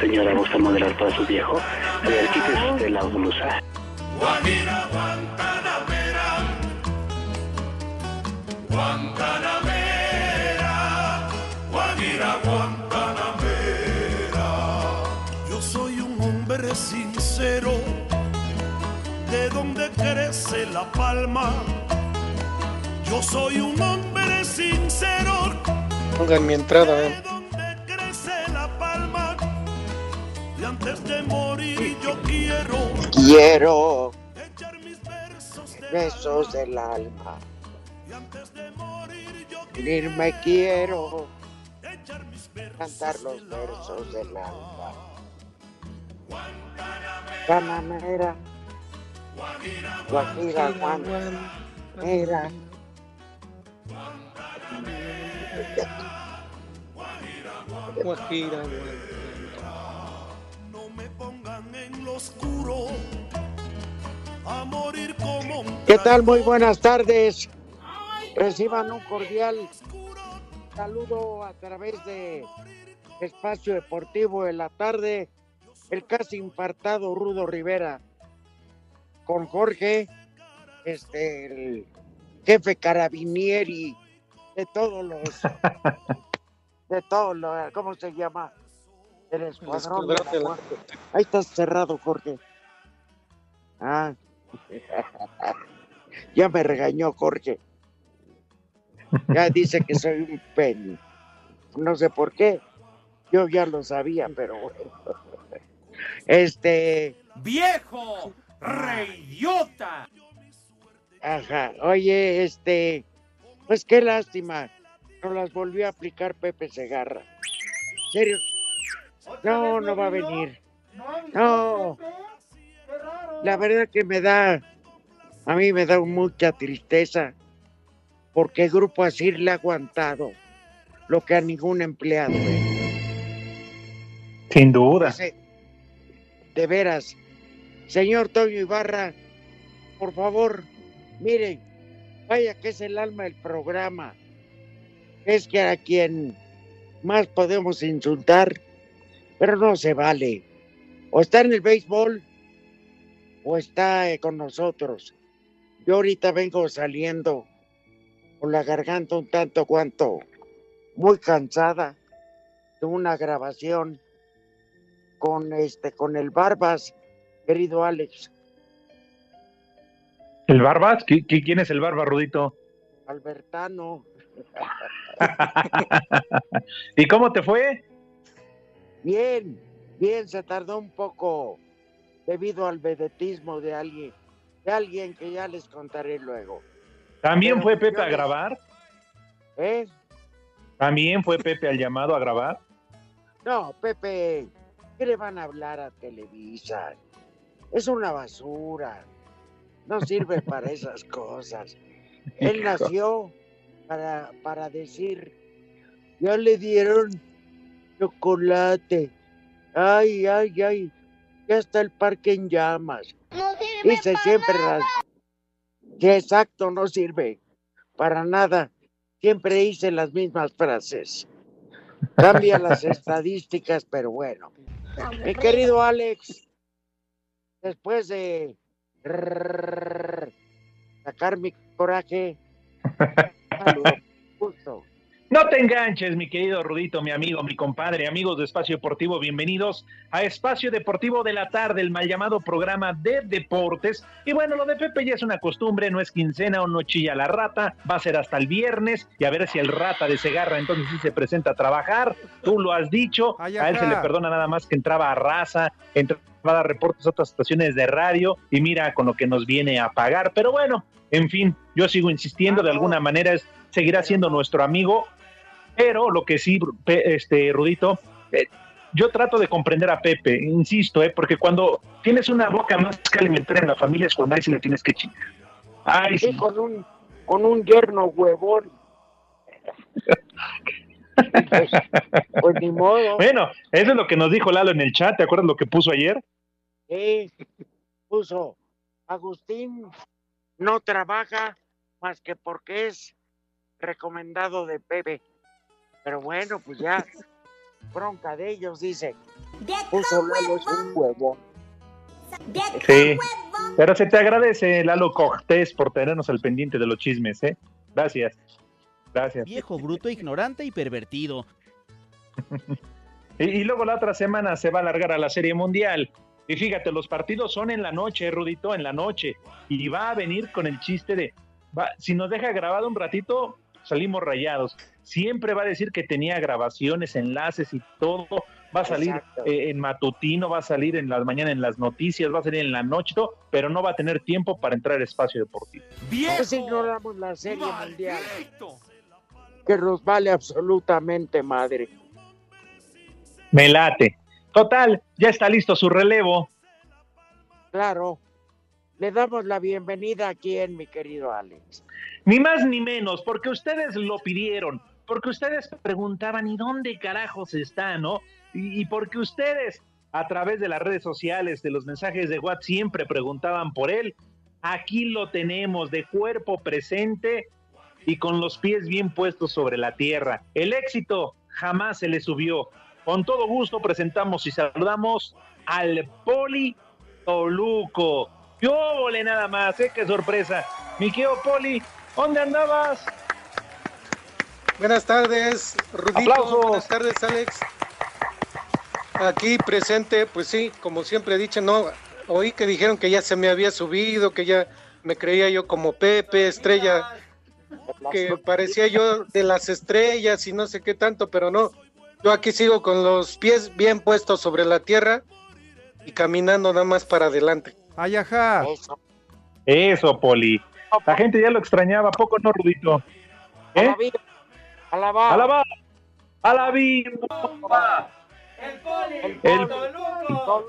Señora, ¿gusta modelar para su viejo? A ver, quítese la blusa. Guajira Guantanamera, Guantanamera, Guajira Guantanamera. Yo soy un hombre sincero, de donde crece la palma. Yo soy un hombre sincero. Pongan mi entrada, eh. Quiero Quiero echar mis versos de besos del alma. Y antes de morir yo Unirme quiero echar mis versos cantar los versos del alma. Guantanamera, Guajira Guantanamera. Guajira, oscuro a morir como un ¿Qué tal? Muy buenas tardes. Reciban un cordial saludo a través de Espacio Deportivo de la tarde. El casi infartado Rudo Rivera con Jorge, este, el jefe carabinieri de todos los, de todos los, ¿cómo se llama? El escuadrón. de la escuadrón de la muerte. Ahí está cerrado, Jorge. Ah. ya me regañó Jorge. Ya dice que soy un pen. No sé por qué. Yo ya lo sabía, pero bueno. Este, ¡Viejo! ¡Reyota! ajá. Oye, este, pues qué lástima. No las volvió a aplicar Pepe Segarra. ¿En serio? No, no va a venir. No. La verdad que me da, a mí me da mucha tristeza, porque el grupo así le ha aguantado lo que a ningún empleado. ¿eh? Sin duda. Ese- de veras, señor Toño Ibarra, por favor, miren, vaya que es el alma del programa. Es que a quien más podemos insultar, pero no se vale. O está en el béisbol o está eh, con nosotros. Yo ahorita vengo saliendo con la garganta un tanto cuanto muy cansada de una grabación con este con el Barbas, querido Alex ¿El Barbas? ¿Qui- qui- ¿Quién es el Barba, Rudito? Albertano. ¿Y cómo te fue? Bien, bien, se tardó un poco debido al vedetismo de alguien, de alguien que ya les contaré luego. ¿También Pero fue Pepe yo a grabar? ¿Eh? ¿También fue Pepe al llamado a grabar? No, Pepe, ¿qué le van a hablar a Televisa? Es una basura. No sirve para esas cosas. Él nació para, para decir, ya le dieron chocolate. Ay, ay, ay, ya está el parque en llamas. Dice siempre las... Sí, exacto, no sirve para nada. Siempre dice las mismas frases. Cambia las estadísticas, pero bueno. Mi querido Alex, después de sacar mi coraje, justo. No te enganches, mi querido Rudito, mi amigo, mi compadre, amigos de Espacio Deportivo, bienvenidos a Espacio Deportivo de la tarde, el mal llamado programa de deportes. Y bueno, lo de Pepe ya es una costumbre, no es quincena o no chilla la rata, va a ser hasta el viernes y a ver si el rata de Segarra entonces sí se presenta a trabajar. Tú lo has dicho, a él se le perdona nada más que entraba a raza, entraba a dar reportes a otras estaciones de radio y mira con lo que nos viene a pagar. Pero bueno, en fin, yo sigo insistiendo, de alguna manera es, seguirá siendo nuestro amigo, pero lo que sí, este Rudito, eh, yo trato de comprender a Pepe, insisto, eh, porque cuando tienes una boca más que alimentar en la familia es cuando ahí sí le tienes que chingar. Ay, Sí, sí. con un, con un yerno huevón. pues, pues ni modo. Bueno, eso es lo que nos dijo Lalo en el chat, ¿te acuerdas lo que puso ayer? Sí, puso Agustín no trabaja más que porque es recomendado de Pepe. Pero bueno, pues ya, bronca de ellos, dice. Puso Lalo es un huevón. Sí. Pero se te agradece, Lalo Cortés, por tenernos al pendiente de los chismes, ¿eh? Gracias. Gracias. Viejo, bruto, ignorante y pervertido. Y, y luego la otra semana se va a alargar a la Serie Mundial. Y fíjate, los partidos son en la noche, Rudito, en la noche. Y va a venir con el chiste de, va- si nos deja grabado un ratito, salimos rayados. Siempre va a decir que tenía grabaciones, enlaces y todo. Va a salir eh, en matutino, va a salir en la mañana en las noticias, va a salir en la noche, todo, pero no va a tener tiempo para entrar al espacio deportivo. Pues ignoramos la serie mundial. Que nos vale absolutamente madre. Me late. Total, ya está listo su relevo. Claro. Le damos la bienvenida aquí en mi querido Alex. Ni más ni menos, porque ustedes lo pidieron, porque ustedes preguntaban, ¿y dónde carajos está, no? Y, porque ustedes, a través de las redes sociales, de los mensajes de WhatsApp, siempre preguntaban por él. Aquí lo tenemos, de cuerpo presente y con los pies bien puestos sobre la tierra. El éxito jamás se le subió. Con todo gusto presentamos y saludamos al Poli Toluco. ¡Yo volé nada más! ¿eh? ¡Qué sorpresa! Mi Poli, ¿dónde andabas? Buenas tardes, Rudito. Aplausos. Buenas tardes, Alex. Aquí presente, pues sí, como siempre he dicho, no, oí que dijeron que ya se me había subido, que ya me creía yo como Pepe, estrella, que parecía yo de las estrellas y no sé qué tanto, pero no. Yo aquí sigo con los pies bien puestos sobre la tierra y caminando nada más para adelante. Ay, ajá. Eso. Eso, Poli. La gente ya lo extrañaba, ¿a poco no, Rudito? ¿Eh? Alabado. Alabado. ¡Alaba! ¡Alabimba! El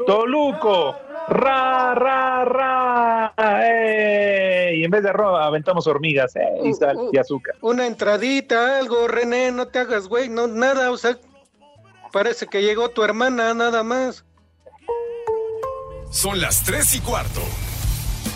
Toluco. ¡Ra, ra, ra! ¡Ey! Y en vez de arroz aventamos hormigas, ¡eh! Y sal y azúcar. Una entradita, algo, René, no te hagas güey, no, nada, o sea, parece que llegó tu hermana, nada más. Son las 3 y cuarto.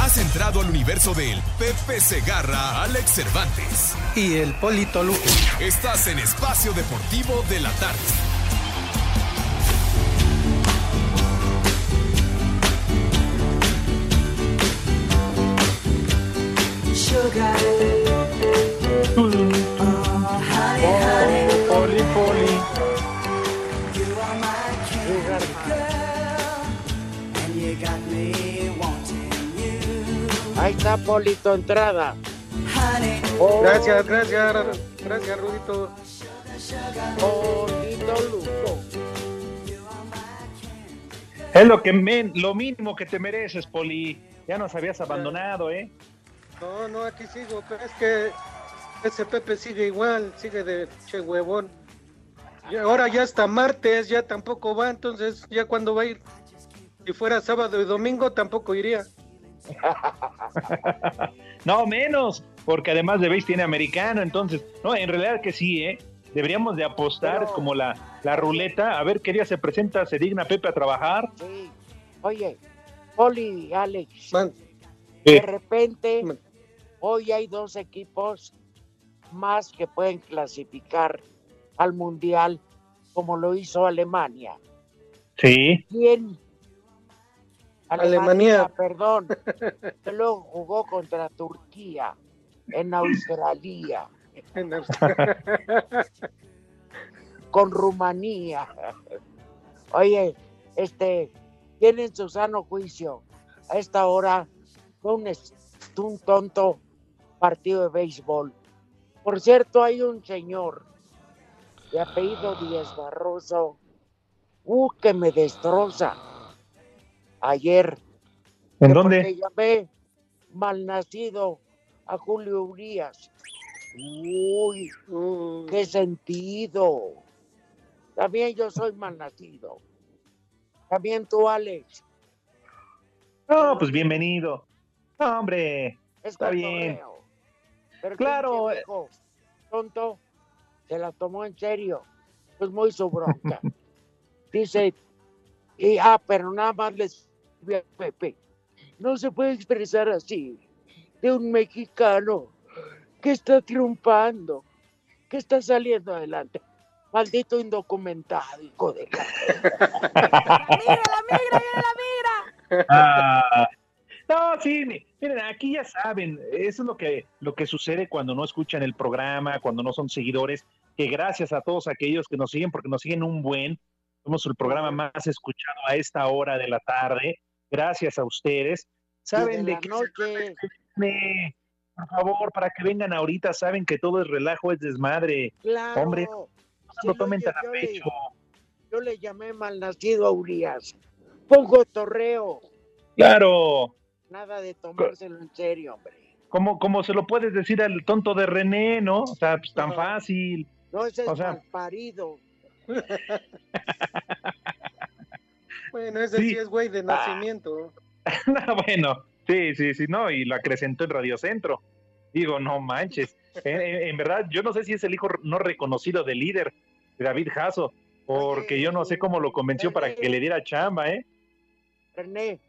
Has entrado al universo del Pepe Segarra, Alex Cervantes. Y el Polito Luco. Estás en Espacio Deportivo de la Tarde. Está Polito Entrada. Oh, Gracias, gracias, gracias, Rudito. Polito absoluto. Es lo que men- lo mínimo que te mereces, Poli. Ya nos habías abandonado, ¿eh? No, no, aquí sigo, pero es que ese Pepe sigue igual, sigue de che huevón. Y ahora ya hasta martes, ya tampoco va, entonces ya cuando va a ir. Si fuera sábado y domingo tampoco iría. No, menos, porque además de base tiene americano, entonces, no, en realidad que sí, ¿eh? Deberíamos de apostar Pero- como la, la ruleta, a ver qué día se presenta, se digna Pepe a trabajar. Sí. Oye, Poli y Alex, Man, de Eh, repente hoy hay dos equipos más que pueden clasificar al Mundial como lo hizo Alemania. sí, ¿Quién? Alemania. perdón. que luego jugó contra Turquía en Australia, en Australia. con Rumanía. Oye, este, tienen su sano juicio. A esta hora fue un tonto partido de béisbol. Por cierto, hay un señor de apellido Díaz Barroso, uh, que me destroza. Ayer ¿en dónde? porque llamé malnacido a Julio Urias. Uy, qué sentido. También yo soy malnacido. También tú, Alex. No, pues bienvenido. No, hombre, Es Está bien. Pero Claro, pinche viejo tonto se la tomó en serio. Pues muy su bronca. Dice, y, ah, pero nada más les Pepe. No se puede expresar así de un mexicano que está triunfando, que está saliendo adelante. Maldito indocumentado, hijo de la... Ah, no, sí, mi- miren, aquí ya saben, eso es lo que, lo que sucede cuando no escuchan el programa, cuando no son seguidores, que gracias a todos aquellos que nos siguen, porque nos siguen un buen, somos el programa más escuchado a esta hora de la tarde, gracias a ustedes. Saben de de qué noche. viene, por favor, para que vengan ahorita, saben que todo es relajo, es desmadre. Claro. Hombre, no se lo tomen tan a le- pecho. Yo le llamé malnacido a Urias. Pongo torreo. Claro, Nada de tomárselo en serio, hombre. como, como se lo puedes decir al tonto de René, ¿no? O sea, pues tan fácil. No, ese es sea- malparido. bueno, ese Sí. sí, es güey de nacimiento. No, bueno, sí, sí, sí, no, y lo acrecentó en Radio Centro. Digo, no manches. En, en- en verdad, yo no sé si es el hijo no reconocido del líder, de David Jasso, porque yo no sé cómo lo convenció para que le diera chamba, ¿eh? René,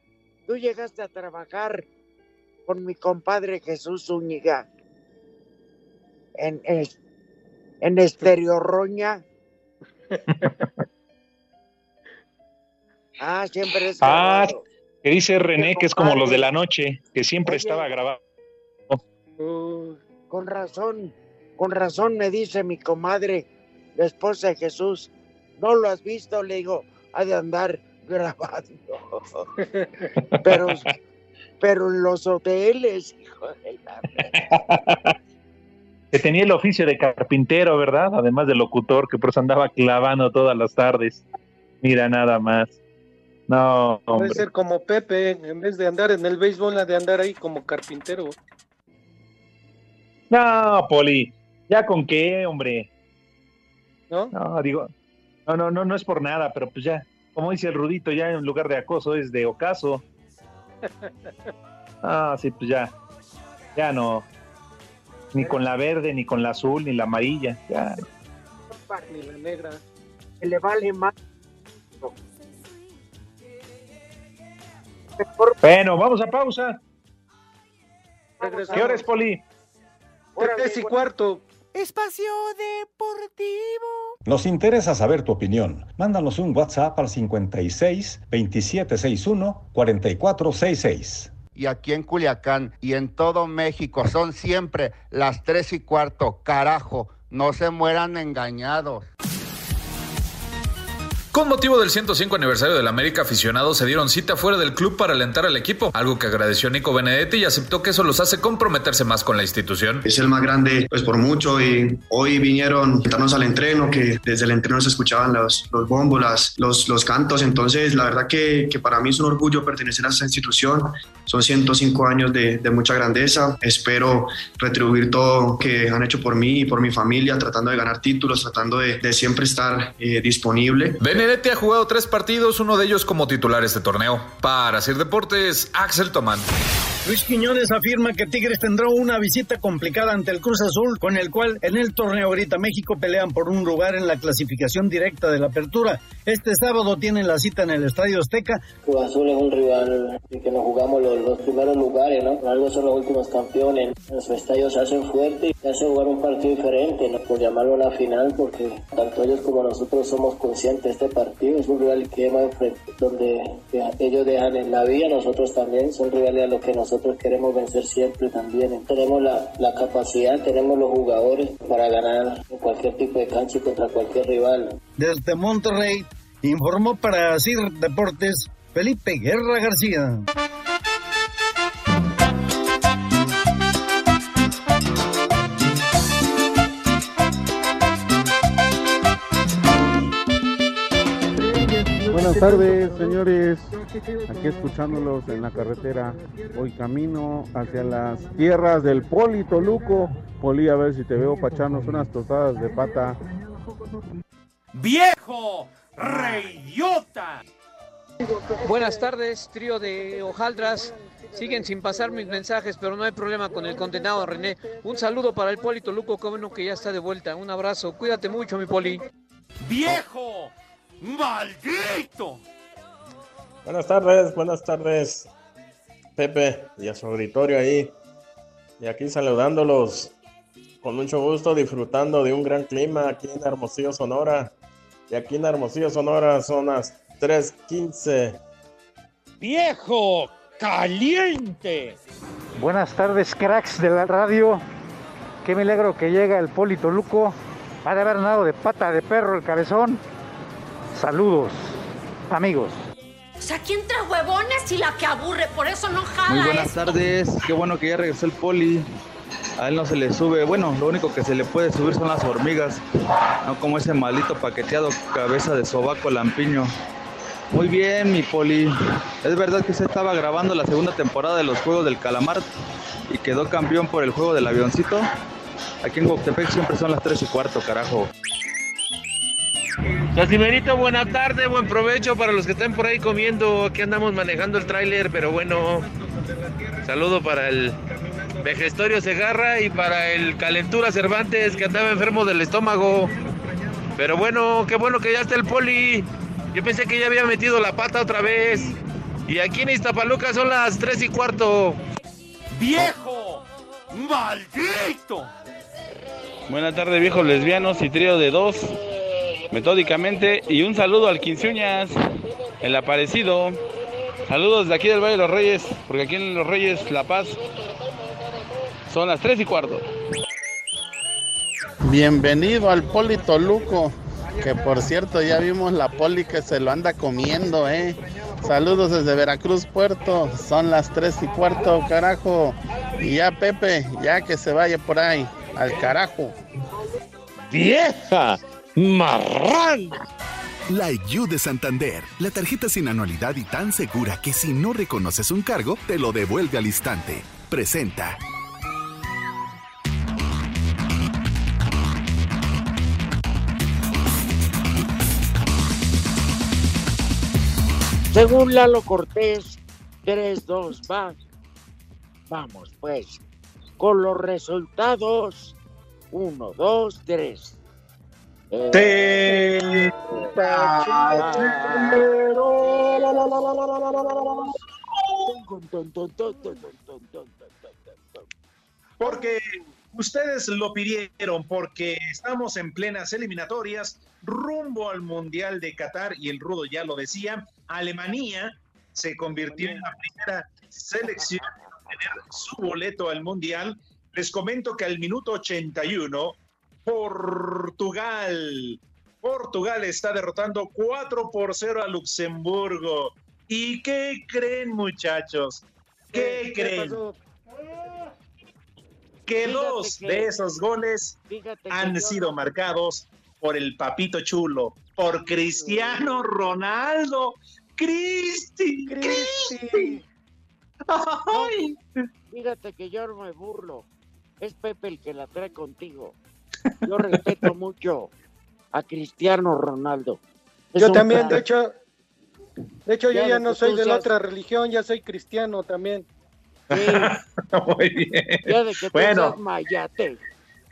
tú llegaste a trabajar con mi compadre Jesús Zúñiga en, en, en Estereo Roña. ah, siempre es Ah, grabado. que dice René que es como los de la noche, que siempre Oye. estaba grabado. Uh, Con razón, con razón me dice mi comadre, la esposa de Jesús, ¿no lo has visto? Le digo, ha de andar grabando. pero, pero en los hoteles, hijo de la... Que tenía el oficio de carpintero, ¿verdad? Además de locutor, que por eso andaba clavando todas las tardes. Mira, nada más. No, puede hombre. ser como Pepe, en vez de andar en el béisbol, ha de andar ahí como carpintero. No, Poli, ya con qué, hombre. ¿No? No, digo, no, no, no, no es por nada, pero pues ya, como dice el Rudito, ya en lugar de acoso es de ocaso. Ah, sí, pues ya, ya no. Ni con la verde, ni con la azul, ni la amarilla. Ya. Ni la negra. que le vale más. Bueno, vamos a pausa. Regresamos. ¿Qué hora es, Poli? Tres y cuarto. Espacio Deportivo. Nos interesa saber tu opinión. Mándanos un WhatsApp al 56 2761 4466. y aquí en Culiacán y en todo México son siempre las tres y cuarto. Carajo, no se mueran engañados. Con motivo del 105 aniversario del América, aficionados se dieron cita fuera del club para alentar al equipo, algo que agradeció Nico Benedetti y aceptó que eso los hace comprometerse más con la institución. Es el más grande, pues por mucho, y hoy vinieron a al entreno, que desde el entreno se escuchaban los, los bombos, los, los cantos, entonces la verdad que, que para mí es un orgullo pertenecer a esta institución, son 105 años de, mucha grandeza, espero retribuir todo que han hecho por mí y por mi familia, tratando de ganar títulos, tratando de, siempre estar eh, disponible. Benedetti ha jugado tres partidos, uno de ellos como titular este torneo. Para Sir Deportes, Axel Tomán. Luis Quiñones afirma que Tigres tendrá una visita complicada ante el Cruz Azul, con el cual en el torneo ahorita México pelean por un lugar en la clasificación directa de la apertura. Este sábado tienen la cita en el Estadio Azteca. Cruz Azul es un rival que nos jugamos los, los primeros lugares, ¿no? Algo son los últimos campeones. Nuestro estadio se hace fuerte y hace jugar un partido diferente, ¿no? Por llamarlo una final, porque tanto ellos como nosotros somos conscientes de este partido. Es un rival que hemos donde ellos dejan en la vía, nosotros también. Son rivales a los que nosotros queremos vencer siempre también. Tenemos la, la capacidad, tenemos los jugadores para ganar en cualquier tipo de cancha y contra cualquier rival. Desde Monterrey informó para CIR Deportes Felipe Guerra García. Buenas tardes, señores. Aquí escuchándolos en la carretera. Voy camino hacia las tierras del Poli Toluco. Poli, a ver si te veo para echarnos unas tostadas de pata. ¡Viejo! ¡Reyota! Buenas tardes, trío de hojaldras. Siguen sin pasar mis mensajes, pero no hay problema con el condenado René. Un saludo para el Poli Toluco, que bueno que ya está de vuelta. Un abrazo, cuídate mucho, mi Poli. ¡Viejo! ¡Maldito! Buenas tardes, buenas tardes, Pepe y a su auditorio ahí. Y aquí saludándolos con mucho gusto, disfrutando de un gran clima aquí en Hermosillo, Sonora. Y aquí en Hermosillo, Sonora son las 3:15. ¡Viejo! ¡Caliente! Buenas tardes, cracks de la radio. Qué milagro que llega el Polito Luco. Ha de haber nado de pata de perro el cabezón. Saludos, amigos. O sea, ¿quién trae huevones y la que aburre? Por eso no jala. Muy buenas esto. tardes, qué bueno que ya regresó el poli. A él no se le sube, bueno, lo único que se le puede subir son las hormigas, no como ese malito paqueteado cabeza de sobaco lampiño. Muy bien, mi poli. Es verdad que usted estaba grabando la segunda temporada de los Juegos del Calamar y quedó campeón por el juego del avioncito. Aquí en Guautepec siempre son las 3 y cuarto, carajo. Casimerito, buena tarde, buen provecho para los que estén por ahí comiendo. Aquí andamos manejando el tráiler, pero bueno, saludo para el Vejestorio Segarra y para el Calentura Cervantes que andaba enfermo del estómago. Pero bueno, qué bueno que ya está el poli. Yo pensé que ya había metido la pata otra vez. Y aquí en Iztapaluca son las 3 y cuarto. ¡Viejo! ¡Maldito! Buenas tardes, viejos lesbianos y trío de dos, metódicamente. Y un saludo al Quinceuñas, el aparecido. Saludos de aquí del Valle de los Reyes, porque aquí en Los Reyes, La Paz, son las 3 y cuarto. Bienvenido al Poli Toluco, que por cierto ya vimos la poli que se lo anda comiendo, ¿eh? Saludos desde Veracruz, Puerto. Son las 3 y cuarto, carajo. Y ya Pepe, ya que se vaya por ahí, al carajo. ¡Vieja! ¡Marrán! La IU de Santander, la tarjeta sin anualidad y tan segura que si no reconoces un cargo, te lo devuelve al instante. Presenta. Según Lalo Cortés, 3-2 va. Vamos, pues, con los resultados. 1, 2, 3. Porque ustedes lo pidieron, porque estamos en plenas eliminatorias rumbo al Mundial de Qatar y el Rudo ya lo decía, Alemania se convirtió en la primera selección en tener su boleto al Mundial. Les comento que al minuto 81, Portugal Portugal está derrotando 4 por 0 a Luxemburgo. ¿Y qué creen, muchachos? ¿Qué, creen? Que dos de esos goles han sido marcados por el papito chulo, por Cristiano Ronaldo. Cristi, Cristi. Fíjate que yo no me burlo. Es Pepe el que la trae contigo. Yo respeto mucho a Cristiano Ronaldo. Es yo también, crack. de hecho, de hecho yo Ya no soy tú de la seas- otra religión, ya soy cristiano también. Muy bien. Ya de que tú Bueno. seas mayate.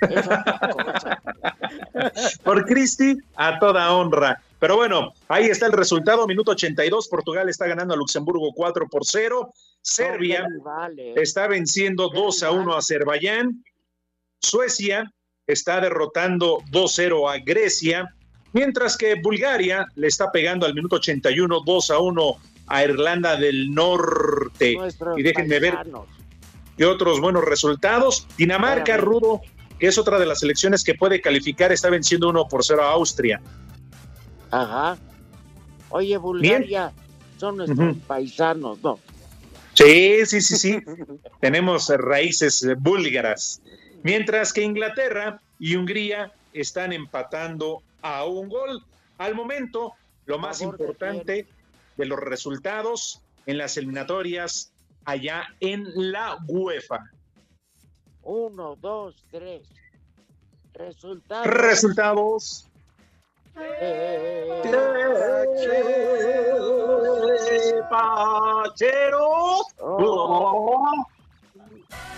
Es otra cosa. por Cristi a toda honra. Pero bueno, ahí está el resultado, minuto 82, Portugal está ganando a Luxemburgo 4 por 0, Serbia No, qué vale. está venciendo 2 a 1 a Azerbaiyán, Suecia está derrotando 2-0 a Grecia, mientras que Bulgaria le está pegando al minuto 81 2 a 1 a Irlanda del Norte. Nuestros Y déjenme ver y otros buenos resultados. Dinamarca. Rudo, que es otra de las selecciones que puede calificar, está venciendo 1 por 0 a Austria. Ajá. Oye, Bulgaria, son nuestros paisanos, ¿no? Sí, sí, sí, sí. Tenemos raíces búlgaras. Mientras que Inglaterra y Hungría están empatando a un gol. Al momento, lo más importante de los resultados en las eliminatorias allá en la UEFA. Uno, dos, tres. Resultados. Resultados. Eh,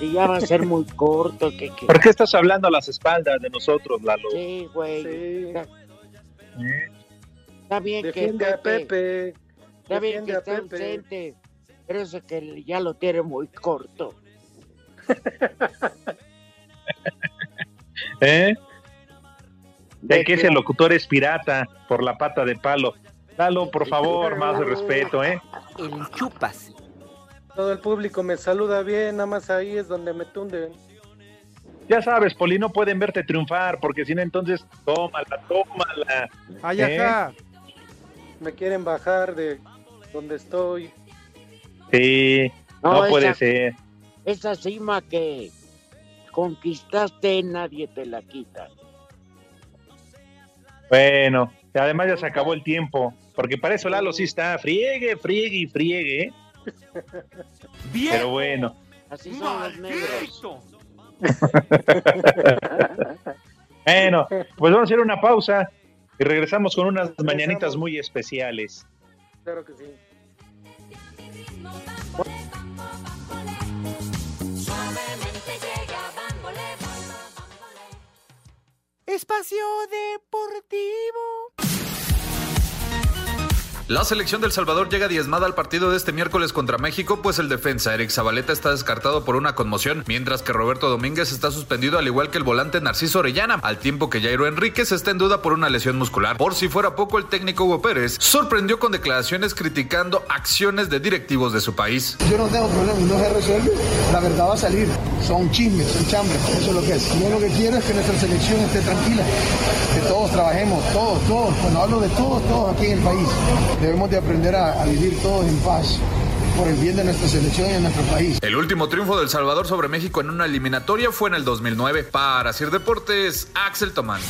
Y ya va a ser muy corto. Que, que... ¿Por qué estás hablando a las espaldas de nosotros, Lalo? Sí, güey. Está, está bien Defiende que a Pepe. Está bien que Pepe. ausente. Pero eso que ya lo tiene muy corto. ¿Eh? De ¿De que qué? ese locutor es pirata por la pata de palo. Lalo, por favor, más respeto, ¿eh? El chupas. Todo el público me saluda bien, nada más ahí es donde me tunden. Ya sabes, Poli, no pueden verte triunfar, porque si no, entonces, tómala, tómala. Ay, ¿Eh? ajá. Me quieren bajar de donde estoy. Sí, no, No, puede esa- ser. Esa cima que conquistaste, nadie te la quita. Bueno, además ya se acabó el tiempo, porque para eso Lalo sí está friegue, friegue y friegue. ¿Eh? Pero bueno. Así son los negros. Bueno, pues vamos a hacer una pausa y regresamos con unas mañanitas muy especiales. Claro que sí. Espacio Deportivo. La selección del Salvador llega diezmada al partido de este miércoles contra México, pues el defensa Eric Zabaleta está descartado por una conmoción, mientras que Roberto Domínguez está suspendido al igual que el volante Narciso Orellana, al tiempo que Jairo Enríquez está en duda por una lesión muscular. Por si fuera poco, el técnico Hugo Pérez sorprendió con declaraciones criticando acciones de directivos de su país. Yo no tengo problema, no se resuelve, la verdad va a salir. Son chismes, son chambres, eso es lo que es. Yo lo que quiero es que nuestra selección esté tranquila, que todos trabajemos, todos, todos. Cuando hablo de todos, todos aquí en el país, debemos de aprender a, vivir todos en paz por el bien de nuestra selección y de nuestro país. El último triunfo del Salvador sobre México en una eliminatoria fue en el 2009. Para Sir Deportes, Axel Tomán.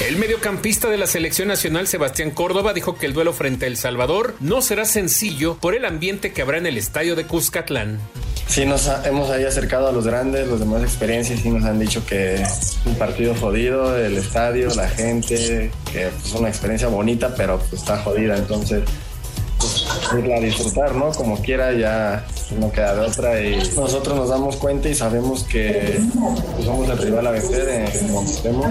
El mediocampista de la selección nacional Sebastián Córdoba dijo que el duelo frente a El Salvador no será sencillo por el ambiente que habrá en el estadio de Cuscatlán. Sí, nos hemos ahí acercado a los grandes, los demás experiencias, y nos han dicho que es un partido jodido, el estadio, la gente, que es una experiencia bonita, pero pues, está jodida. Entonces, pues, irla a disfrutar, ¿no? Como quiera ya no queda de otra y nosotros nos damos cuenta y sabemos que pues, somos el rival a vencer en donde estemos.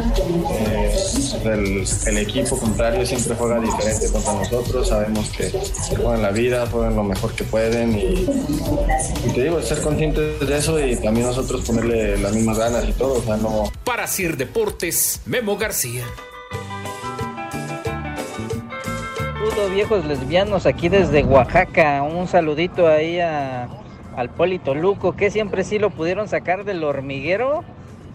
Eh, el, equipo contrario siempre juega diferente contra nosotros, sabemos que juegan la vida, juegan lo mejor que pueden y, y te digo, ser conscientes de eso y también nosotros ponerle las mismas ganas y todo, o sea, no... Para Sir Deportes, Memo García. Viejos lesbianos aquí desde Oaxaca. Un saludito ahí a, al Poli Toluco, que siempre sí lo pudieron sacar del hormiguero.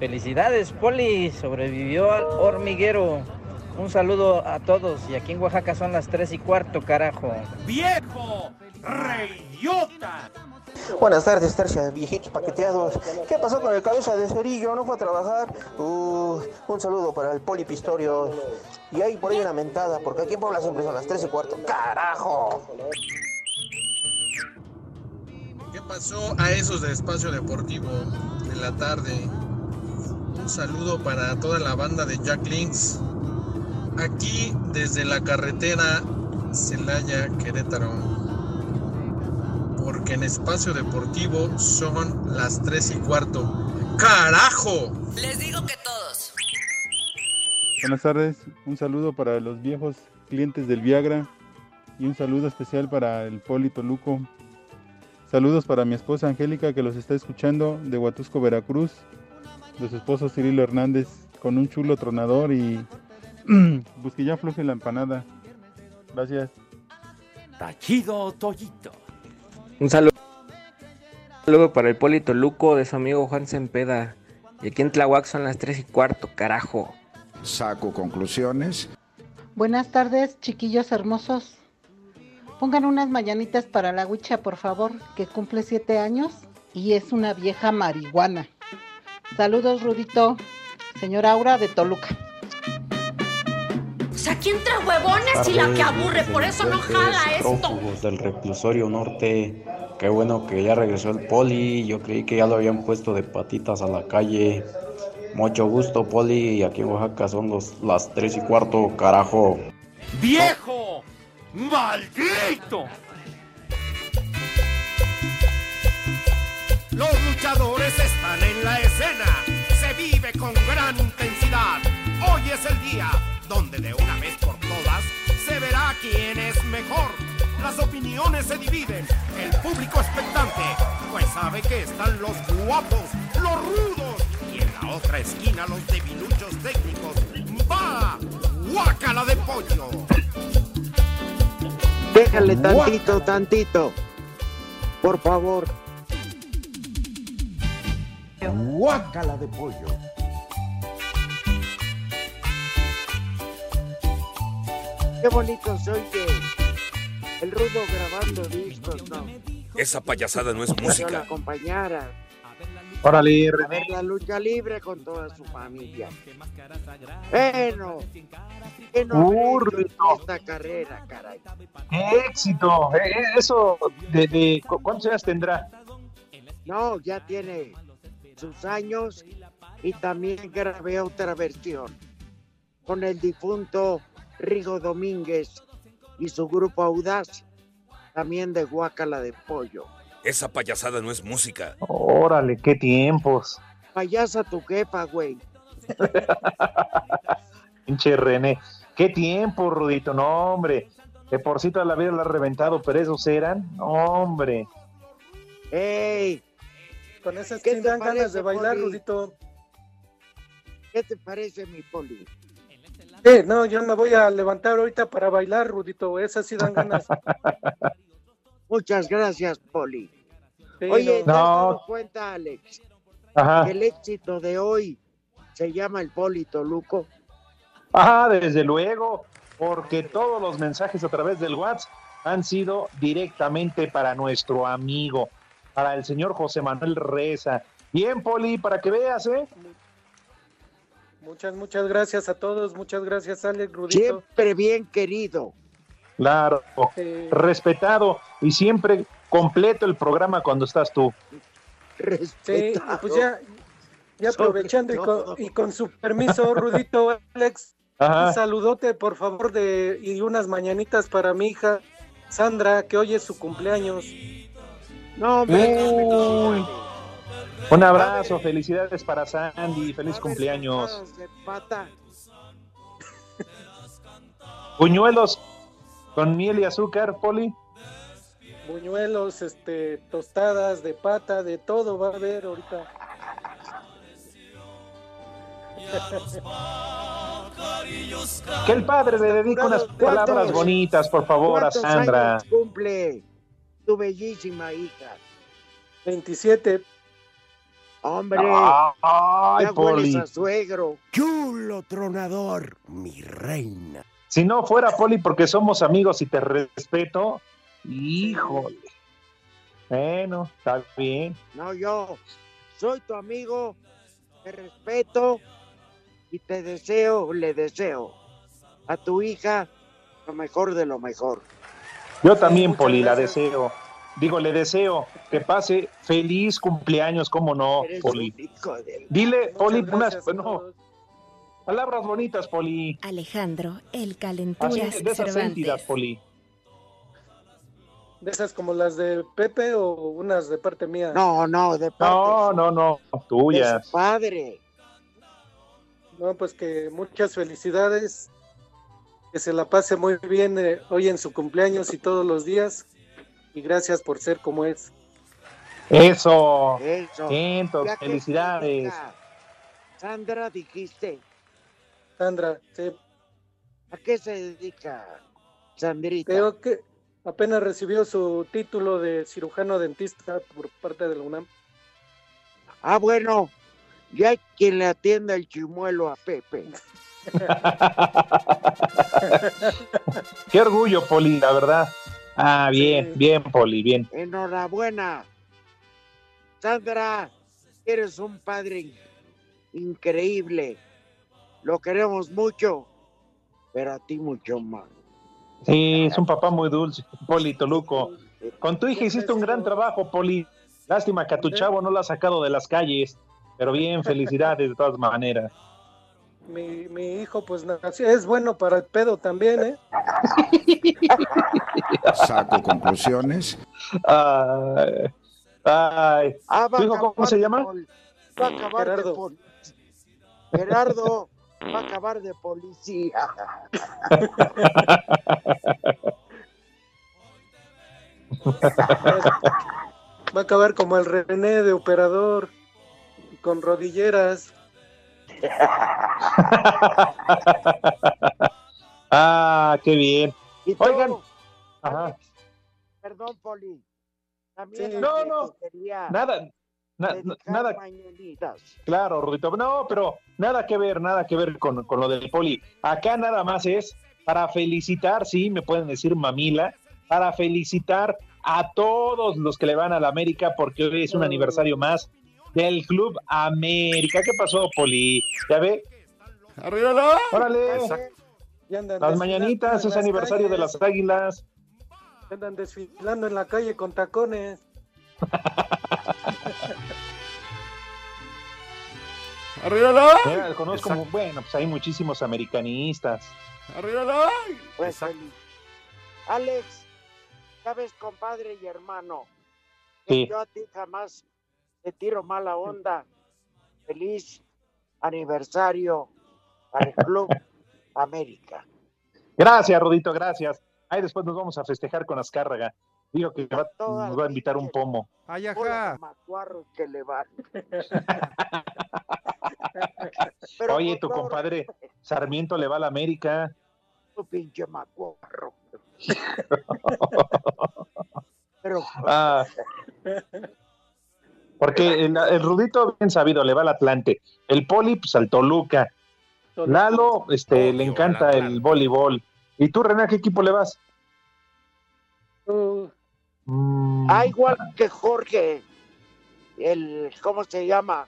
Felicidades, Poli, sobrevivió al hormiguero. Un saludo a todos y aquí en Oaxaca son las 3 y cuarto, carajo. ¡Viejo! ¡Reyota! Buenas tardes, tercia de viejitos paqueteados. ¿Qué pasó con el cabeza de cerillo? ¿No fue a trabajar? Uh, un saludo para el Poli Pistorio. Y ahí por ahí una mentada, porque aquí en Puebla siempre son las 3 y cuarto. ¡Carajo! ¿Qué pasó a esos de espacio deportivo en la tarde? Un saludo para toda la banda de Jack Links. Aquí desde la carretera Celaya Querétaro. Porque en espacio deportivo son las 3 y cuarto. ¡Carajo! Les digo que todos. Buenas tardes, un saludo para los viejos clientes del Viagra y un saludo especial para el Poli Toluco. Saludos para mi esposa Angélica que los está escuchando de Huatusco, Veracruz, de su esposo Cirilo Hernández con un chulo tronador y pues que ya afloje la empanada. Gracias. Tachido Toyito. Un saludo, un saludo para el Polito Luco de su amigo Juan Sempeda. Y aquí en Tlahuac son las 3 y cuarto, carajo. Saco conclusiones. Buenas tardes, chiquillos hermosos. Pongan unas mañanitas para la huicha, por favor, que cumple siete años y es una vieja marihuana. Saludos, Rudito. Señora Aura de Toluca. O sea, aquí entra huevones y la que aburre, por eso no jala esto. Prófugos del reclusorio norte. Qué bueno que ya regresó el poli. Yo creí que ya lo habían puesto de patitas a la calle. Mucho gusto, poli. Y aquí en Oaxaca son los, las tres y cuarto, carajo. ¡Viejo! ¡Maldito! Los luchadores están en la escena. Se vive con gran intensidad. Hoy es el día donde de una vez por todas se verá quién es mejor. Las opiniones se dividen. El público expectante, pues sabe que están los guapos, los rudos y en la otra esquina los debiluchos técnicos. ¡Va! ¡Guácala de pollo! Déjale tantito, tantito. Por favor. Guácala de pollo. Qué bonito soy que el rudo grabando discos, ¿no? Esa payasada no es música. acompañara Órale, a ver la lucha libre con toda su familia. Bueno, que no en esta carrera, caray. ¡Qué éxito! Eh, eh, Eso, de, de- ¿cu- ¿cuántos años tendrá? No, ya tiene sus años y también grabé otra versión con el difunto Rigo Domínguez y su grupo Audaz, también de Guácala de Pollo. Esa payasada no es música. Órale, qué tiempos. Payasa tu jefa, güey. Pinche René. Qué tiempo, Rudito. No, hombre. De por sí toda la vida la ha reventado, pero esos eran. No, hombre. ¡Ey! Con esas ¿Qué sí te dan ganas de bailar, Poli? Rudito. ¿Qué te parece, mi poli? Sí, no, yo me voy a levantar ahorita para bailar, Rudito. Esas sí dan ganas. Muchas gracias, Poli. Sí, Oye, ¿te no. has No. dado cuenta, Alex? Ajá. que el éxito de hoy se llama el Poli Toluco. Ah, desde luego, porque todos los mensajes a través del WhatsApp han sido directamente para nuestro amigo, para el señor José Manuel Reza. Bien, Poli, para que veas, ¿eh? Muchas, muchas gracias a todos. Muchas gracias, Alex, Rudito. Siempre bien querido. Claro, respetado y siempre completo el programa cuando estás tú. Sí, y pues ya, ya aprovechando y con, y con su permiso, Rudito, Alex, Ajá. un saludote, por favor, de y unas mañanitas para mi hija, Sandra, que hoy es su cumpleaños. No. Un abrazo, felicidades para Sandy, feliz cumpleaños. Puñuelos con miel y azúcar, Poli. Buñuelos, este, tostadas de pata, de todo va a haber ahorita. Que el padre le dedique unas palabras bonitas, por favor, a ¿Cuántos Sandra. años cumple tu bellísima hija? 27. Hombre, Ay, Poli. a suegro. Chulo tronador, mi reina. Si no fuera Poli porque somos amigos y te respeto, híjole. Bueno, está bien. No, yo soy tu amigo, te respeto y te deseo, le deseo a tu hija lo mejor de lo mejor. Yo también, Poli, la deseo. Digo, le deseo que pase feliz cumpleaños, cómo no, Eres Poli. Dile, Poli, unas gracias a no, todos. palabras bonitas, Poli. Alejandro, el Así, calenturas de esas sentidas. Poli. De esas como las de Pepe o unas de parte mía. No, no, de parte No, no, no, tuyas. padre. No, pues que muchas felicidades. Que se la pase muy bien eh, hoy en su cumpleaños y todos los días. Y gracias por ser como es. Eso. Eso. Felicidades. Sandra, dijiste, Sandra, sí, ¿a qué se dedica Sandrita? creo que apenas recibió su título de cirujano dentista por parte de la UNAM. Ah, bueno, ya hay quien le atienda el chimuelo a Pepe. Qué orgullo, Poli, la verdad. Ah, bien, bien, Poli, bien. Enhorabuena. Sandra, eres un padre in- increíble. Lo queremos mucho, pero a ti mucho más. Sí, es un papá muy dulce, Poli Toluco. Con tu hija hiciste un gran trabajo, Poli. Lástima que a tu chavo no lo ha sacado de las calles. Pero bien, felicidades de todas maneras. Mi, mi hijo, pues nació, es bueno para el pedo también, ¿eh? Saco conclusiones. Ay, ay. Ah, va ¿Tu hijo cómo acabar se llama? Va a acabar Gerardo. de Gerardo va a acabar de policía. Va a acabar como el René de operador, con rodilleras. ah, qué bien. Oigan. Ajá. Perdón, Poli. También Sí. No, no. Nada, na- nada, mañanitas. Claro, Rudito. No, pero nada que ver, nada que ver con, con lo del poli. Acá nada más es para felicitar, sí, me pueden decir mamila, para felicitar a todos los que le van a la América porque hoy es un aniversario más del Club América. ¿Qué pasó, Poli? ¿Ya ve? ¡Arriba Órale. Ya andan Las mañanitas es aniversario de las águilas. Andan desfilando en la calle con tacones. ¡Arriba conozco, mu- bueno, pues hay muchísimos americanistas. ¡Arriba Pues, feliz. Alex, sabes, compadre y hermano, que Sí. yo a ti jamás te tiro mala onda. Feliz aniversario al Club América. Gracias, Rudito, gracias. Ahí después nos vamos a festejar con Azcárraga. Digo que va- nos va a invitar un pomo. ¡Ay, ajá! que le van. Pero Oye, tu compadre Sarmiento le va a la América. respeto, pinche macuarro. Pero Ah, porque el, el Rudito, bien sabido, le va al Atlante. El Poli, pues al Toluca. Lalo, este, le encanta el voleibol. ¿Y tú, René, a qué equipo le vas? Uh, Mm, Ah, igual que Jorge, el, ¿cómo se llama?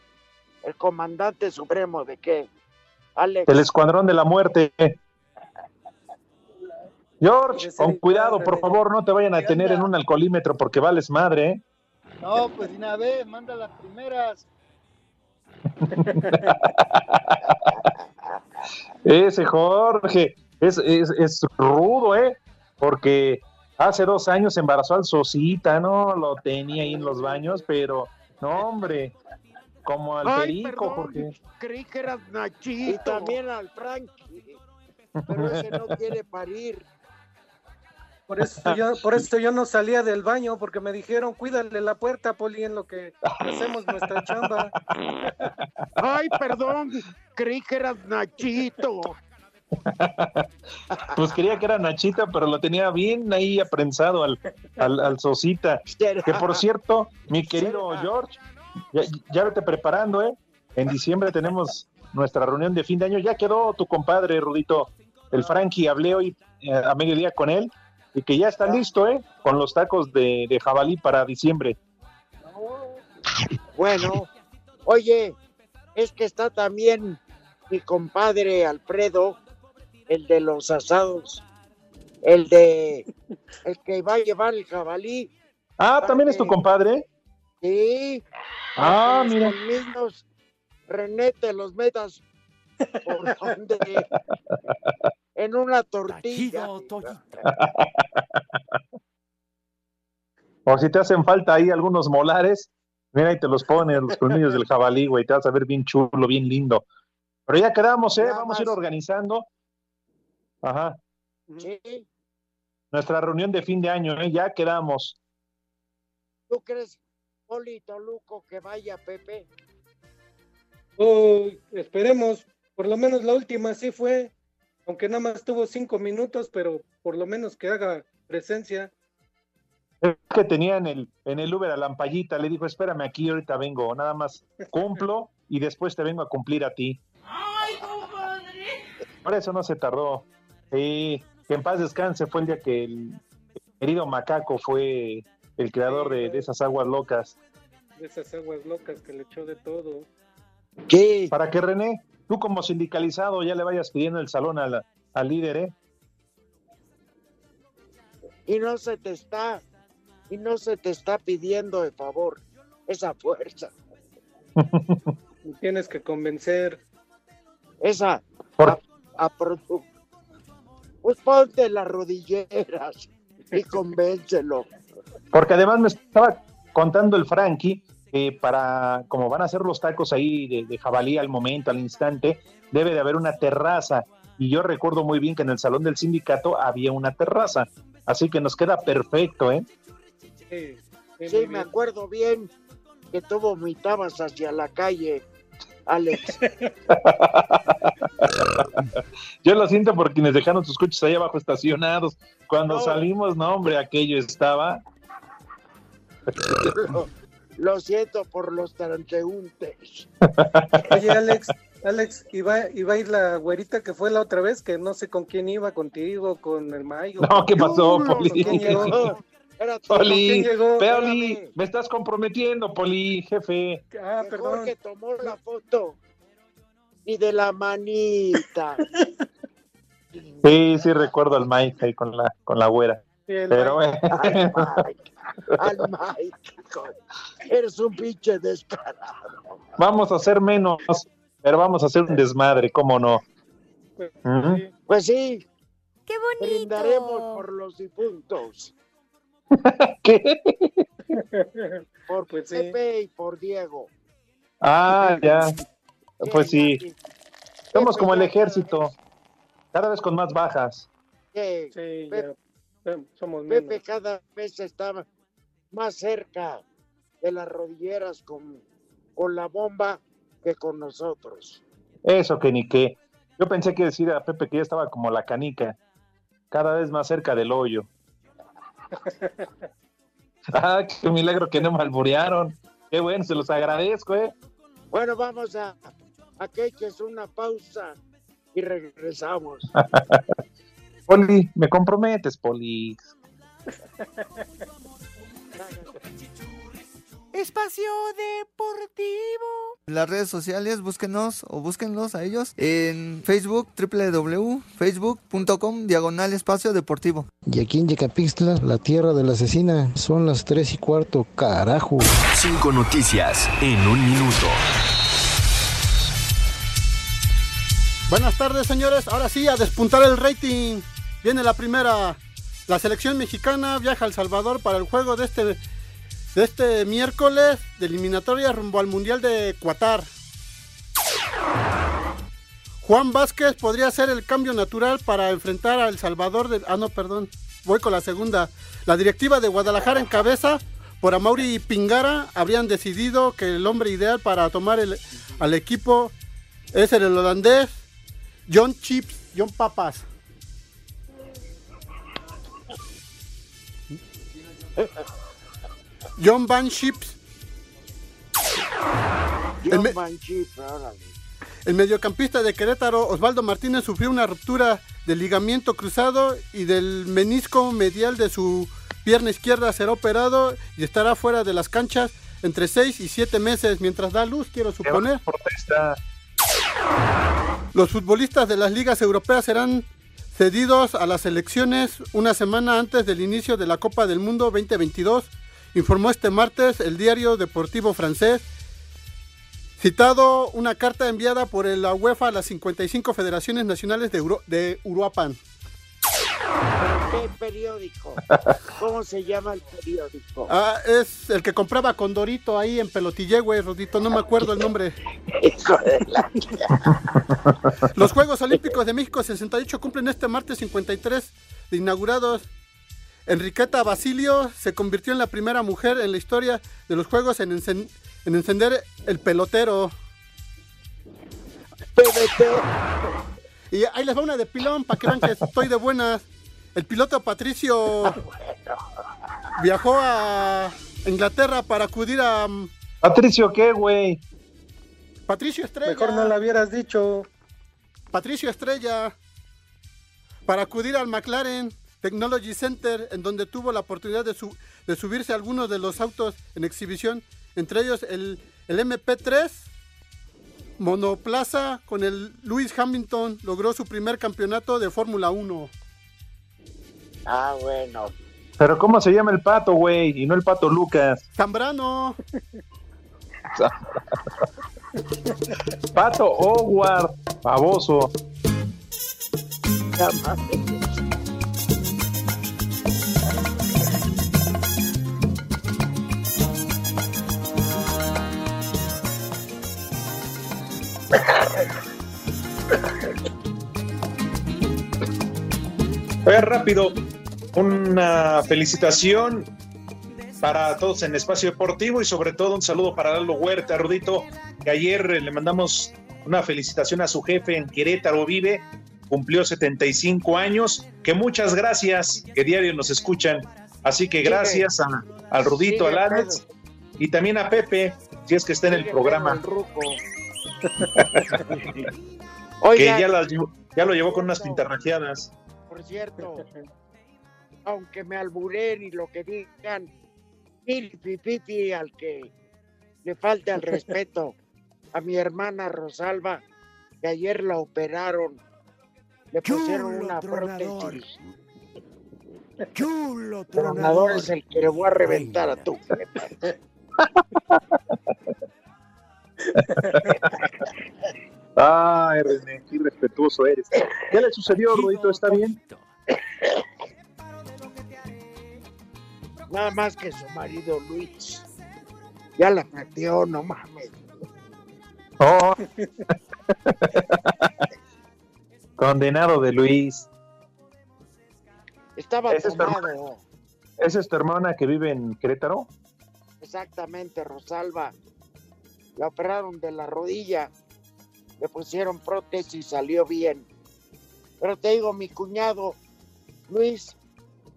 El comandante supremo de qué? Alex. el Escuadrón de la Muerte. George, con cuidado, por favor, no te vayan a tener en un alcoholímetro porque vales madre. ¿eh? No, pues de una vez, manda las primeras. Ese Jorge es, es, es rudo, ¿eh? Porque Hace dos años embarazó al Sosita, ¿no? Lo tenía ahí en los baños, pero no, hombre, como al Ay, perico, perdón, Jorge. Creí que eras Nachito. Y también al Frankie. Pero ese no quiere parir. Por eso yo, por eso yo no salía del baño, porque me dijeron, cuídale la puerta, Poli, en lo que hacemos nuestra chamba. Ay, perdón, creí que eras Nachito. Pues creía que era Nachita, pero lo tenía bien ahí aprensado al, al, al Sosita. Que por cierto, mi querido George, ya, ya vete preparando, ¿eh? En diciembre tenemos nuestra reunión de fin de año. Ya quedó tu compadre, Rudito, el Frankie. Hablé hoy eh, a mediodía con él y que ya está listo, ¿eh? Con los tacos de, de jabalí para diciembre. Bueno, oye, es que está también mi compadre Alfredo, el de los asados, el de el que va a llevar el jabalí. Ah, ¿también es tu compadre? Sí. Ah, Los mira. conmignos, René, te los metas por donde en una tortilla. O si te hacen falta ahí algunos molares, mira y te los pones, los colmillos del jabalí, güey, te vas a ver bien chulo, bien lindo. Pero ya quedamos, ¿eh? Vamos a ir organizando. Ajá. Sí. Nuestra reunión de fin de año, ¿eh? Ya quedamos. ¿Tú crees, Poli Toluco, que vaya Pepe? Oh, esperemos, por lo menos la última sí fue, aunque nada más tuvo cinco minutos, pero por lo menos que haga presencia. Es que tenía en el, en el Uber a Lampallita, le dijo, espérame aquí, ahorita vengo, nada más cumplo y después te vengo a cumplir a ti. Por eso no se tardó. Sí, que en paz descanse fue el día que el querido Macaco fue el creador de, de esas aguas locas. De esas aguas locas que le echó de todo. ¿Qué? Para que René, tú como sindicalizado ya le vayas pidiendo el salón al, al líder, ¿eh? Y no se te está, y no se te está pidiendo de favor esa fuerza, Tienes que convencer. esa a, a produ- Pues ponte las rodilleras y convéncelo. Porque además me estaba contando el Frankie que para, como van a hacer los tacos ahí de, de jabalí al momento, al instante, debe de haber una terraza. Y yo recuerdo muy bien que en el salón del sindicato había una terraza. Así que nos queda perfecto, ¿eh? Sí, sí, Sí, muy me acuerdo bien que tú vomitabas hacia la calle, Alex. Yo lo siento por quienes dejaron sus coches ahí abajo estacionados. Cuando No. salimos, no, hombre, aquello estaba. Lo, lo siento por los transeúntes. Oye, Alex, Alex, iba, iba a ir la güerita que fue la otra vez, que no sé con quién iba, contigo, con el Mayo. No, ¿qué pasó, ¿Con Poli? Espérate, Poli, ¿Con quién llegó? Poli, me estás comprometiendo, Poli, jefe. Ah, Mejor perdón. que tomó la foto y de la manita. Sí, sí recuerdo al Mike ahí con la, con la güera. Sí, Pero Mike. bueno. Al Mike, al Mike. Eres un pinche descarado. vamos a hacer menos, pero vamos a hacer un desmadre, ¿cómo no? Ujú. Pues sí, ¡Qué bonito! brindaremos por los difuntos. ¿Qué? Por Pues sí. Pepe y por Diego. Ah, ya. Pues Sí, sí. Somos como el ejército, cada vez con más bajas. que Sí, Pepe- ya. Somos Pepe menos. cada vez está más cerca de las rodilleras con, con la bomba que con nosotros. Eso que ni qué. Yo pensé que decir a Pepe que ya estaba como la canica, cada vez más cerca del hoyo. ah, qué milagro que no me alburearon. Qué bueno, se los agradezco, ¿eh? Bueno, vamos a, a que eches una pausa y regresamos. Poli, me comprometes, Poli. Espacio Deportivo. Las redes sociales, búsquenos o búsquenlos a ellos en Facebook, www.facebook.com, diagonal espacio deportivo. Y aquí en Yecapixtla, la tierra de la asesina, son las tres y cuarto, carajo. Cinco noticias en un minuto. Buenas tardes, señores. Ahora sí, a despuntar el rating. Viene la primera, La selección mexicana viaja a El Salvador para el juego de este, de este miércoles de eliminatoria rumbo al Mundial de Qatar. Juan Vázquez podría ser el cambio natural para enfrentar a El Salvador de... Ah, no, perdón. Voy con la segunda. La directiva de Guadalajara en cabeza por Amauri Pingara habrían decidido que el hombre ideal para tomar el, al equipo es el holandés John Chips, John Papas. John Van. John me- Van Chip, órale. El mediocampista de Querétaro, Osvaldo Martínez, sufrió una ruptura del ligamiento cruzado y del menisco medial de su pierna izquierda. Será operado y estará fuera de las canchas entre 6 y 7 meses mientras da luz, quiero suponer. Protesta. Los futbolistas de las ligas europeas serán cedidos a las elecciones una semana antes del inicio de la Copa del Mundo 2022, informó este martes el diario deportivo francés. Citado una carta enviada por la UEFA a las 55 federaciones nacionales de, Euro- de Uruapan. ¿Qué periódico? ¿Cómo se llama el periódico? Ah, es el que compraba con Dorito ahí en Pelotille, güey, Rodito, no me acuerdo el nombre. Hijo de la- Los Juegos Olímpicos de México 68 cumplen este martes 53 de inaugurados. Enriqueta Basilio se convirtió en la primera mujer en la historia de los Juegos en, encen- en encender el pelotero. Y ahí les va una de pilón para que vean que estoy de buenas. El piloto Patricio viajó a Inglaterra para acudir a mm, Patricio, ¿qué, güey? Patricio Estrella. Mejor no lo hubieras dicho. Patricio Estrella para acudir al McLaren Technology Center, en donde tuvo la oportunidad de, su- de subirse a algunos de los autos en exhibición, entre ellos el, el MP3 monoplaza con el Lewis Hamilton, logró su primer campeonato de Fórmula 1. Ah, bueno. Pero ¿cómo se llama el pato, güey? Y no el pato Lucas. Zambrano. Pato Howard, baboso. Rápido, una felicitación para todos en Espacio Deportivo y sobre todo un saludo para Lalo Huerta, Rudito, que ayer le mandamos una felicitación a su jefe en Querétaro Vive, cumplió 75 años, que muchas gracias, que diario nos escuchan, así que gracias a- al Rudito, al Alex y también a Pepe, si es que está en el programa, que ya, las ya lo llevó con unas pintarrajeadas. Por cierto, aunque me alburen y lo que digan, mil pipipi al que le falte al respeto a mi hermana Rosalba, que ayer la operaron, le pusieron Chulo una tronador. prótesis. Chulo Tronador es el que le voy a reventar a tu Ay, René, qué irrespetuoso eres. ¿Qué le sucedió, Rudito? ¿Está bien? Nada más que su marido Luis. Ya la metió, no mames. Oh. Condenado de Luis. Estaba Ese es tu tomado. ¿Esa es tu hermana que vive en Querétaro? Exactamente, Rosalba. La operaron de la rodilla. Le pusieron prótesis y salió bien. Pero te digo, mi cuñado, Luis,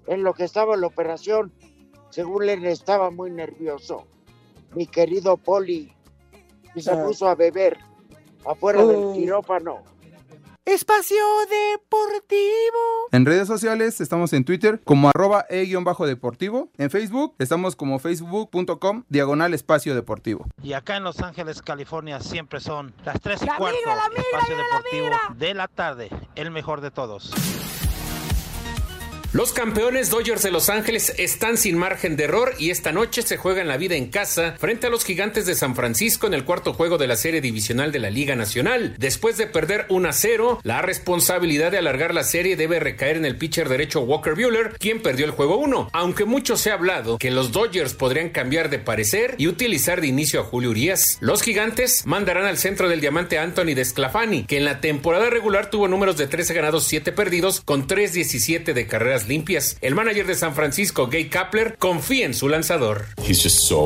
en lo que estaba la operación, según él estaba muy nervioso. Mi querido Poli. Y se Ah. puso a beber afuera Oh. del quirófano. Espacio Deportivo. En redes sociales estamos en Twitter como arroba e-deportivo. En Facebook estamos como facebook.com diagonal espacio deportivo. Y acá en Los Ángeles, California, siempre son las 3 y La cuarto. migra, la migra, espacio la deportivo migra. de la tarde, el mejor de todos. Los campeones Dodgers de Los Ángeles están sin margen de error y esta noche se juegan la vida en casa frente a los gigantes de San Francisco en el cuarto juego de la serie divisional de la Liga Nacional. Después de perder 1 a 0, la responsabilidad de alargar la serie debe recaer en el pitcher derecho Walker Bueller, quien perdió el juego 1, aunque mucho se ha hablado que los Dodgers podrían cambiar de parecer y utilizar de inicio a Julio Urias. Los gigantes mandarán al centro del diamante Anthony Desclafani, que en la temporada regular tuvo números de 13 ganados, 7 perdidos, con 3.17 de carreras limpias. El manager de San Francisco, Gay Kapler, confía en su lanzador.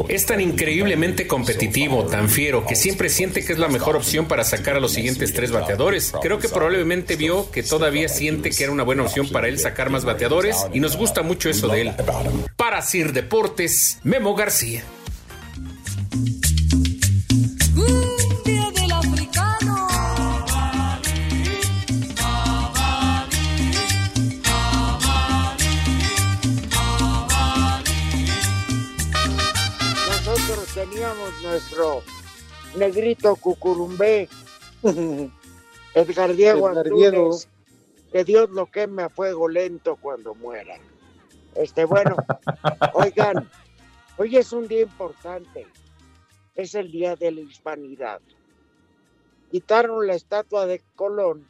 Es tan increíblemente competitivo, tan fiero, que siempre siente que es la mejor opción para sacar a los siguientes tres bateadores. Creo que probablemente vio que todavía siente que era una buena opción para él sacar más bateadores y nos gusta mucho eso de él. Para Sir Deportes, Memo García. Teníamos nuestro negrito cucurumbé, Edgar Diego Edgar Antunes, Diego. que Dios lo queme a fuego lento cuando muera. Este, bueno, oigan, hoy es un día importante, es el Día de la Hispanidad. Quitaron la estatua de Colón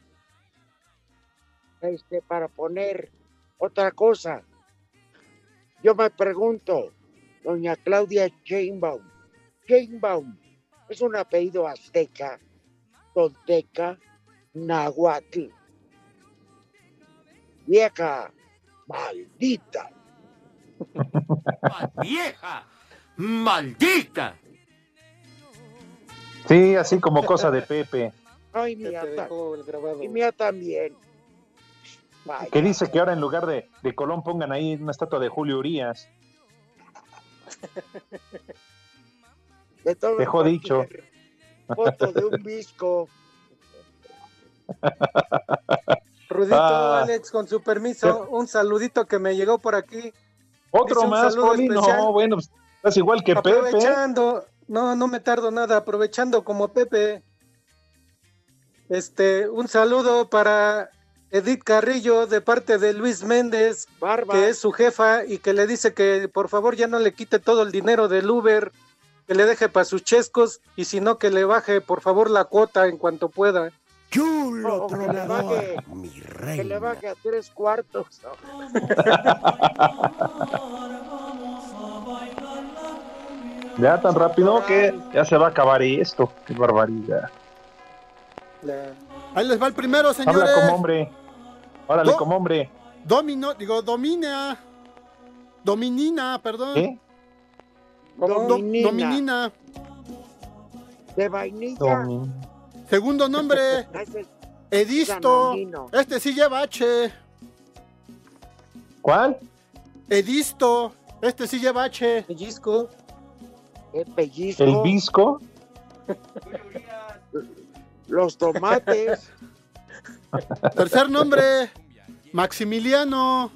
este, para poner otra cosa. Yo me pregunto, doña Claudia Sheinbaum, Sheinbaum es un apellido azteca, tolteca, nahuatl. Vieja, maldita. ¡Vieja! ¡Maldita! Sí, así como cosa de Pepe, Ay, mía, y mía también. Vaya, que dice que ahora en lugar de, de Colón pongan ahí una estatua de Julio Urias. de todo Dejó dicho. foto de un visco. Rudito, Ah. Alex, con su permiso, un saludito que me llegó por aquí. Otro Dice más, Poli. No, bueno, pues, estás igual que Pepe. Aprovechando, no, no me tardo nada, aprovechando como Pepe. Este, un saludo para Edith Carrillo de parte de Luis Méndez, que es su jefa y que le dice que por favor ya no le quite todo el dinero del Uber, que le deje para sus chescos y si no que le baje por favor la cuota en cuanto pueda. Chulo, que le baje, que le baje a tres cuartos. Ya tan rápido que ya se va a acabar esto. Qué barbaridad. Ahí les va el primero, señores. Habla como hombre. Órale, Do- como hombre. Domino, digo, domina. Dominina, perdón. ¿Qué? Do- Dominina. dominina. De vainilla. Segundo nombre, es Edisto. Sanandino. Este sí lleva H. ¿Cuál? Edisto. Este sí lleva H. Pellizco. El pellizco. El visco. Los tomates. Tercer nombre, Maximiliano.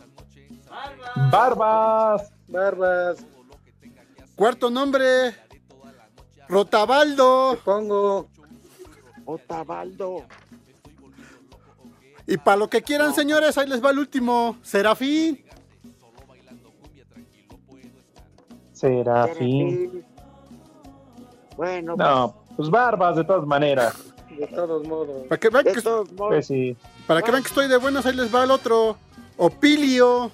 Barbas. Barbas. Cuarto nombre, Rotabaldo. Pongo. Otabaldo. Y para lo que quieran, señores, ahí les va el último, Serafín. Serafín. Bueno, No, pues barbas de todas maneras. De todos modos. Para que vean de que, todos modos. Pues sí. para que, vean que estoy de buenas, ahí les va el otro, Opilio.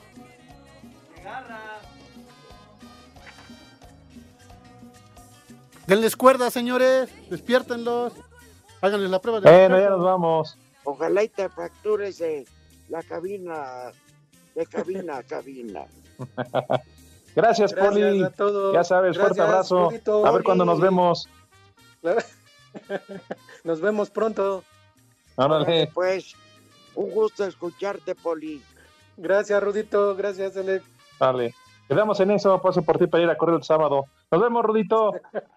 Denles cuerda, señores. Despiértenlos. Háganles la prueba de Bueno, ya nos vamos. Ojalá y te fractures de la cabina, de cabina a cabina. Gracias, Gracias Poli. a todos. Ya sabes, fuerte abrazo. A ver cuándo nos vemos. Nos vemos pronto. Órale. Pues, un gusto escucharte, Poli. Gracias, Rudito. Gracias, Alex. Dale. Quedamos en eso. Paso por ti para ir a correr el sábado. Nos vemos, Rudito.